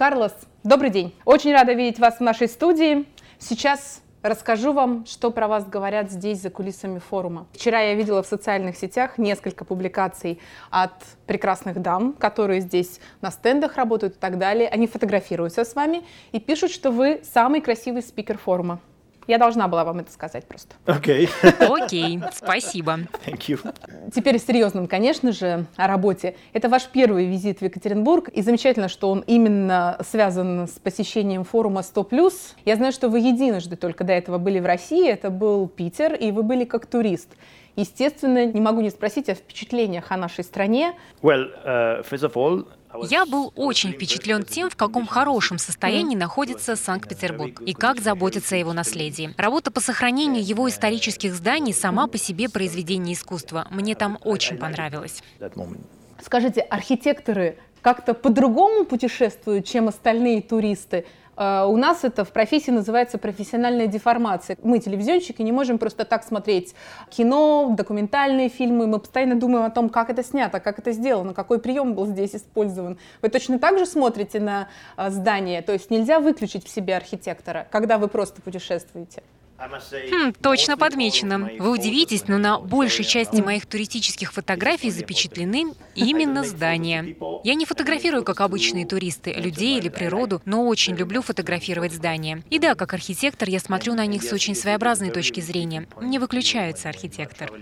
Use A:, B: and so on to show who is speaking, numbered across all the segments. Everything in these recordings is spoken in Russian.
A: Карлос, добрый день. Очень рада видеть вас в нашей студии. Сейчас Расскажу вам, что про вас говорят здесь, за кулисами форума. Вчера я видела в социальных сетях несколько публикаций от прекрасных дам, которые здесь на стендах работают и так далее. Они фотографируются с вами и пишут, что вы самый красивый спикер форума. Я должна была вам это сказать просто.
B: Окей.
C: Okay. Окей, okay, спасибо.
B: Thank you.
A: Теперь серьезно, конечно же, о работе. Это ваш первый визит в Екатеринбург, и замечательно, что он именно связан с посещением форума 100+. Я знаю, что вы единожды только до этого были в России, это был Питер, и вы были как турист. Естественно, не могу не спросить о впечатлениях о нашей стране.
B: Well, uh, first of all,
C: я был очень впечатлен тем, в каком хорошем состоянии находится Санкт-Петербург и как заботится о его наследии. Работа по сохранению его исторических зданий сама по себе произведение искусства. Мне там очень понравилось.
A: Скажите, архитекторы как-то по-другому путешествуют, чем остальные туристы? А, у нас это в профессии называется профессиональная деформация. Мы, телевизионщики, не можем просто так смотреть кино, документальные фильмы. Мы постоянно думаем о том, как это снято, как это сделано, какой прием был здесь использован. Вы точно так же смотрите на а, здание? То есть нельзя выключить в себе архитектора, когда вы просто путешествуете?
C: Хм, точно подмечено. Вы удивитесь, но на большей части моих туристических фотографий запечатлены именно здания. Я не фотографирую, как обычные туристы, людей или природу, но очень люблю фотографировать здания. И да, как архитектор, я смотрю на них с очень своеобразной точки зрения. Не выключается архитектор.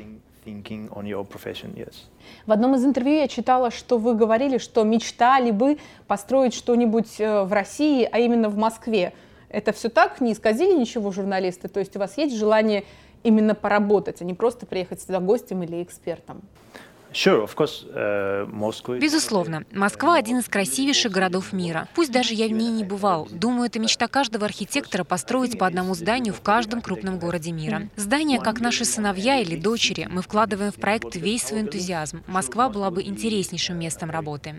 A: В одном из интервью я читала, что вы говорили, что мечтали бы построить что-нибудь э, в России, а именно в Москве. Это все так? Не исказили ничего журналисты? То есть у вас есть желание именно поработать, а не просто приехать сюда гостем или экспертом?
C: Uh, Безусловно, Москва один из красивейших городов мира. Пусть даже я в ней не бывал. Думаю, это мечта каждого архитектора построить по одному зданию в каждом крупном городе мира. Здания, как наши сыновья или дочери, мы вкладываем в проект весь свой энтузиазм. Москва была бы интереснейшим местом работы.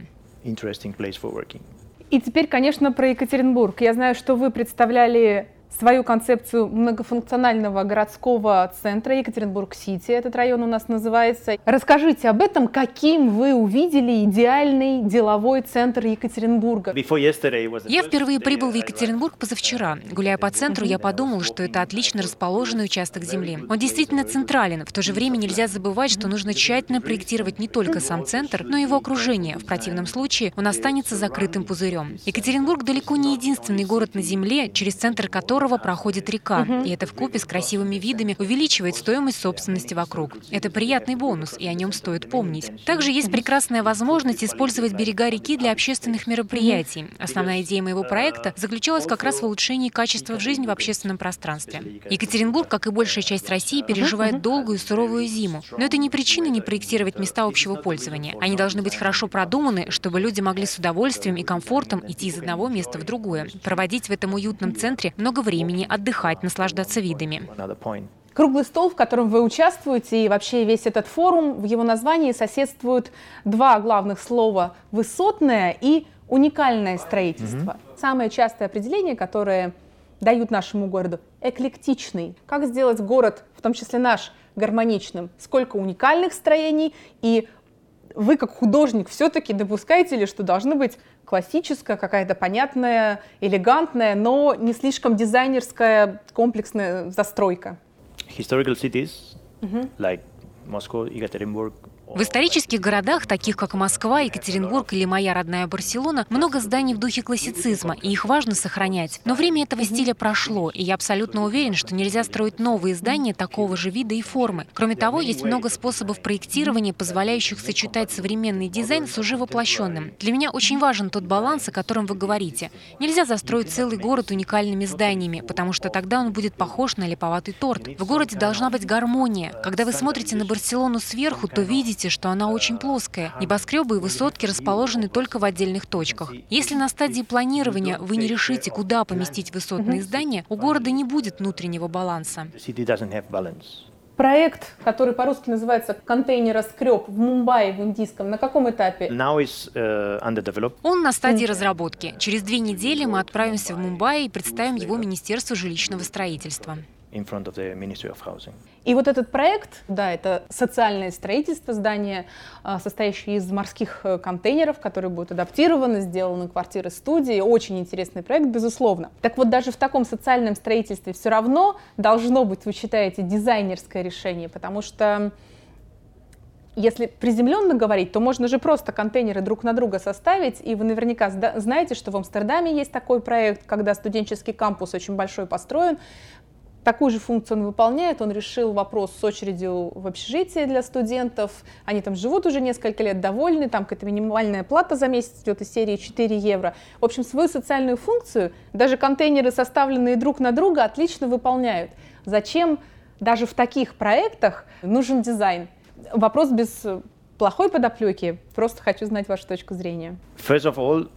A: И теперь, конечно, про Екатеринбург. Я знаю, что вы представляли свою концепцию многофункционального городского центра Екатеринбург-Сити, этот район у нас называется. Расскажите об этом, каким вы увидели идеальный деловой центр Екатеринбурга.
C: Я впервые прибыл в Екатеринбург позавчера. Гуляя по центру, я подумал, что это отлично расположенный участок земли. Он действительно централен. В то же время нельзя забывать, что нужно тщательно проектировать не только сам центр, но и его окружение. В противном случае он останется закрытым пузырем. Екатеринбург далеко не единственный город на земле, через центр которого которого проходит река, и это в купе с красивыми видами увеличивает стоимость собственности вокруг. Это приятный бонус, и о нем стоит помнить. Также есть прекрасная возможность использовать берега реки для общественных мероприятий. Основная идея моего проекта заключалась как раз в улучшении качества жизни в общественном пространстве. Екатеринбург, как и большая часть России, переживает долгую и суровую зиму. Но это не причина не проектировать места общего пользования. Они должны быть хорошо продуманы, чтобы люди могли с удовольствием и комфортом идти из одного места в другое, проводить в этом уютном центре много времени отдыхать, наслаждаться видами.
A: Круглый стол, в котором вы участвуете, и вообще весь этот форум, в его названии соседствуют два главных слова «высотное» и «уникальное строительство». Mm-hmm. Самое частое определение, которое дают нашему городу – эклектичный. Как сделать город, в том числе наш, гармоничным? Сколько уникальных строений и вы как художник все-таки допускаете ли, что должны быть классическая, какая-то понятная, элегантная, но не слишком дизайнерская, комплексная застройка?
B: Historical cities, mm-hmm. like Moscow, Екатеринбург,
C: в исторических городах, таких как Москва, Екатеринбург или моя родная Барселона, много зданий в духе классицизма, и их важно сохранять. Но время этого стиля прошло, и я абсолютно уверен, что нельзя строить новые здания такого же вида и формы. Кроме того, есть много способов проектирования, позволяющих сочетать современный дизайн с уже воплощенным. Для меня очень важен тот баланс, о котором вы говорите. Нельзя застроить целый город уникальными зданиями, потому что тогда он будет похож на липоватый торт. В городе должна быть гармония. Когда вы смотрите на Барселону сверху, то видите, видите, что она очень плоская. Небоскребы и высотки расположены только в отдельных точках. Если на стадии планирования вы не решите, куда поместить высотные здания, у города не будет внутреннего баланса.
A: Проект, который по-русски называется «Контейнероскреб» в Мумбаи, в индийском, на каком этапе?
B: Uh,
C: Он на стадии разработки. Через две недели мы отправимся в Мумбаи и представим его Министерству жилищного строительства.
B: In front of the Ministry of Housing.
A: И вот этот проект, да, это социальное строительство здания, а, состоящее из морских э, контейнеров, которые будут адаптированы, сделаны квартиры студии. Очень интересный проект, безусловно. Так вот, даже в таком социальном строительстве все равно должно быть, вы считаете, дизайнерское решение, потому что если приземленно говорить, то можно же просто контейнеры друг на друга составить, и вы наверняка знаете, что в Амстердаме есть такой проект, когда студенческий кампус очень большой построен, Такую же функцию он выполняет. Он решил вопрос с очередью в общежитии для студентов. Они там живут уже несколько лет, довольны. Там какая-то минимальная плата за месяц идет из серии 4 евро. В общем, свою социальную функцию даже контейнеры, составленные друг на друга, отлично выполняют. Зачем даже в таких проектах нужен дизайн? Вопрос без плохой подоплеки. Просто хочу знать вашу точку зрения.
B: First of all,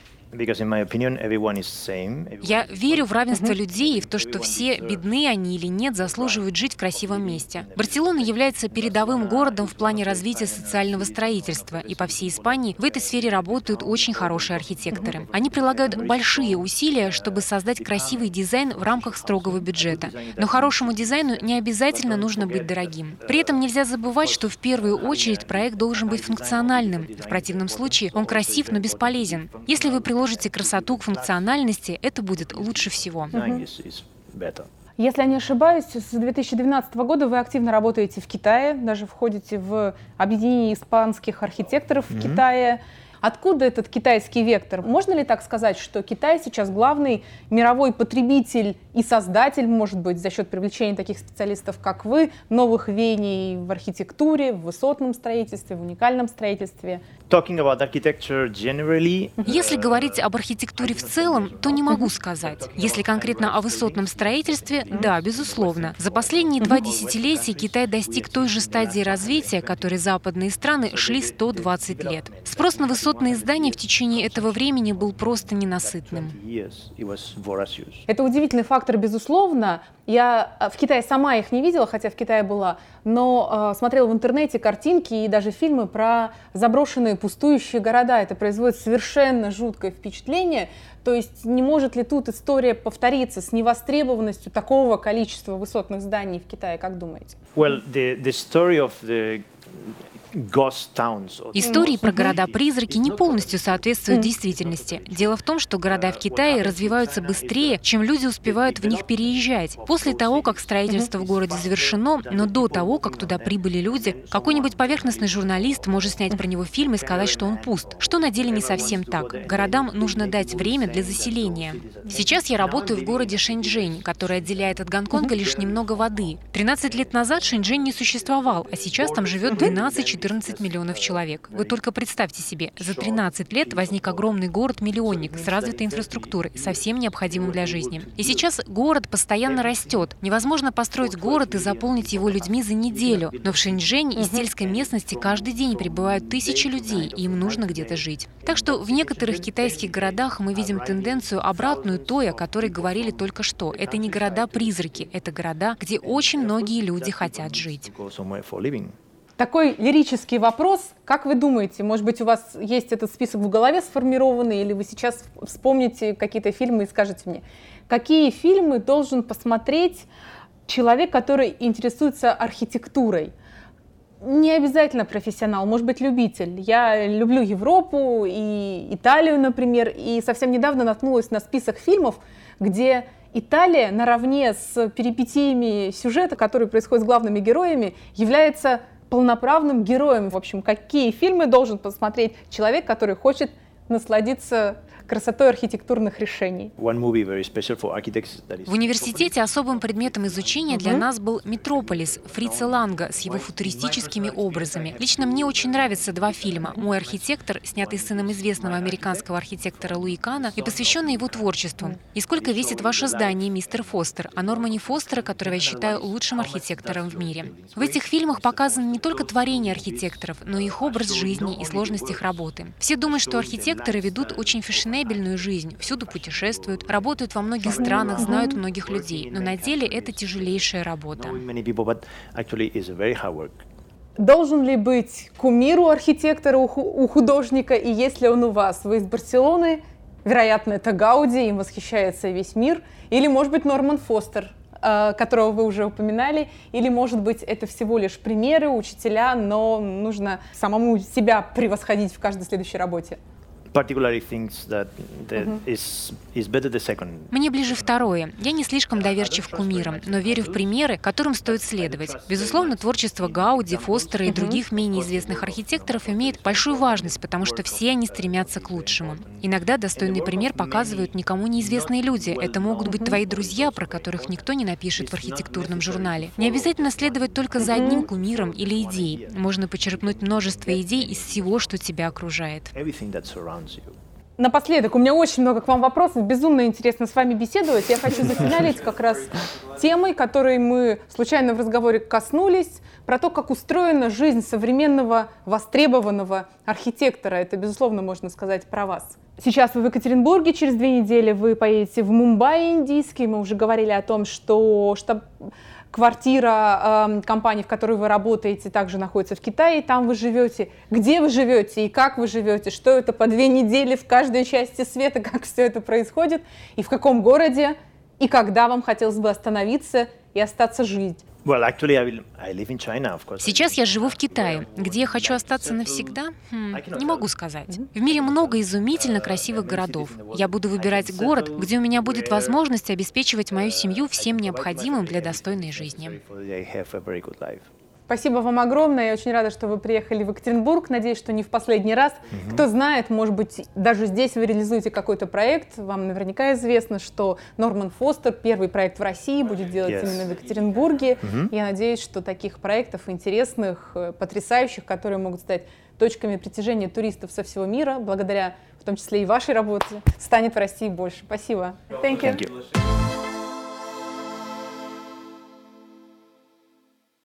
C: я верю в равенство людей и в то, что все, бедны они или нет, заслуживают жить в красивом месте. Барселона является передовым городом в плане развития социального строительства, и по всей Испании в этой сфере работают очень хорошие архитекторы. Они прилагают большие усилия, чтобы создать красивый дизайн в рамках строгого бюджета. Но хорошему дизайну не обязательно нужно быть дорогим. При этом нельзя забывать, что в первую очередь проект должен быть функциональным. В противном случае он красив, но бесполезен. Если вы приложите приложите красоту к функциональности, это будет лучше всего.
A: Если я не ошибаюсь, с 2012 года вы активно работаете в Китае, даже входите в объединение испанских архитекторов в mm-hmm. Китае. Откуда этот китайский вектор? Можно ли так сказать, что Китай сейчас главный мировой потребитель и создатель, может быть, за счет привлечения таких специалистов, как вы, новых веяний в архитектуре, в высотном строительстве, в уникальном строительстве?
C: Если говорить об архитектуре в целом, то не могу сказать. Если конкретно о высотном строительстве, да, безусловно. За последние два десятилетия Китай достиг той же стадии развития, которой западные страны шли 120 лет. Спрос на высотное Высотные здания в течение этого времени был просто ненасытным.
A: Это удивительный фактор, безусловно. Я а, в Китае сама их не видела, хотя в Китае была, но э, смотрела в интернете картинки и даже фильмы про заброшенные пустующие города. Это производит совершенно жуткое впечатление. То есть не может ли тут история повториться с невостребованностью такого количества высотных зданий в Китае, как думаете?
B: Well, the, the story of the
C: Истории про города-призраки не полностью соответствуют действительности. Дело в том, что города в Китае развиваются быстрее, чем люди успевают в них переезжать. После того, как строительство в городе завершено, но до того, как туда прибыли люди, какой-нибудь поверхностный журналист может снять про него фильм и сказать, что он пуст, что на деле не совсем так. Городам нужно дать время для заселения. Сейчас я работаю в городе Шэньчжэнь, который отделяет от Гонконга лишь немного воды. 13 лет назад Шэньчжэнь не существовал, а сейчас там живет 12 14 миллионов человек. Вы только представьте себе, за 13 лет возник огромный город-миллионник с развитой инфраструктурой, со всем необходимым для жизни. И сейчас город постоянно растет. Невозможно построить город и заполнить его людьми за неделю. Но в Шэньчжэне и сельской местности каждый день прибывают тысячи людей, и им нужно где-то жить. Так что в некоторых китайских городах мы видим тенденцию обратную той, о которой говорили только что. Это не города-призраки, это города, где очень многие люди хотят жить.
A: Такой лирический вопрос. Как вы думаете, может быть, у вас есть этот список в голове сформированный, или вы сейчас вспомните какие-то фильмы и скажете мне, какие фильмы должен посмотреть человек, который интересуется архитектурой? Не обязательно профессионал, может быть, любитель. Я люблю Европу и Италию, например, и совсем недавно наткнулась на список фильмов, где Италия наравне с перипетиями сюжета, который происходит с главными героями, является полноправным героем. В общем, какие фильмы должен посмотреть человек, который хочет насладиться красотой архитектурных решений. В
C: университете особым предметом изучения для нас был «Метрополис» Фрица Ланга с его футуристическими образами. Лично мне очень нравятся два фильма. «Мой архитектор», снятый сыном известного американского архитектора Луи Кана и посвященный его творчеству. «И сколько весит ваше здание, мистер Фостер», о Нормане Фостера, которого я считаю лучшим архитектором в мире. В этих фильмах показано не только творение архитекторов, но и их образ жизни и сложность их работы. Все думают, что архитекторы ведут очень фешенебельный фешенебельную жизнь, всюду путешествуют, работают во многих странах, знают многих людей. Но на деле это тяжелейшая работа.
A: Должен ли быть кумир у архитектора, у художника, и если он у вас? Вы из Барселоны, вероятно, это Гауди, им восхищается весь мир. Или, может быть, Норман Фостер, э, которого вы уже упоминали, или, может быть, это всего лишь примеры, учителя, но нужно самому себя превосходить в каждой следующей работе?
B: Particularly thinks that, that is, is better the second.
C: Мне ближе второе. Я не слишком доверчив к кумирам, но верю в примеры, которым стоит следовать. Безусловно, творчество Гауди, Фостера и других менее известных архитекторов имеет большую важность, потому что все они стремятся к лучшему. Иногда достойный пример показывают никому неизвестные люди. Это могут быть твои друзья, про которых никто не напишет в архитектурном журнале. Не обязательно следовать только за одним кумиром или идеей. Можно почерпнуть множество идей из всего, что тебя окружает.
A: Напоследок, у меня очень много к вам вопросов, безумно интересно с вами беседовать. Я хочу зафиналить как раз темой, которой мы случайно в разговоре коснулись, про то, как устроена жизнь современного востребованного архитектора. Это, безусловно, можно сказать про вас. Сейчас вы в Екатеринбурге, через две недели вы поедете в Мумбай индийский. Мы уже говорили о том, что штаб квартира э, компании, в которой вы работаете, также находится в Китае, и там вы живете. Где вы живете и как вы живете, что это по две недели в каждой части света, как все это происходит, и в каком городе, и когда вам хотелось бы остановиться и остаться жить.
C: Сейчас я живу в Китае. Где я хочу остаться навсегда? Хм, не могу сказать. В мире много изумительно красивых городов. Я буду выбирать город, где у меня будет возможность обеспечивать мою семью всем необходимым для достойной жизни.
A: Спасибо вам огромное. Я очень рада, что вы приехали в Екатеринбург. Надеюсь, что не в последний раз. Угу. Кто знает, может быть, даже здесь вы реализуете какой-то проект. Вам наверняка известно, что Норман Фостер, первый проект в России, будет делать yes. именно в Екатеринбурге. Угу. Я надеюсь, что таких проектов интересных, э, потрясающих, которые могут стать точками притяжения туристов со всего мира, благодаря в том числе и вашей работе, станет в России больше. Спасибо.
B: Thank you. Thank you.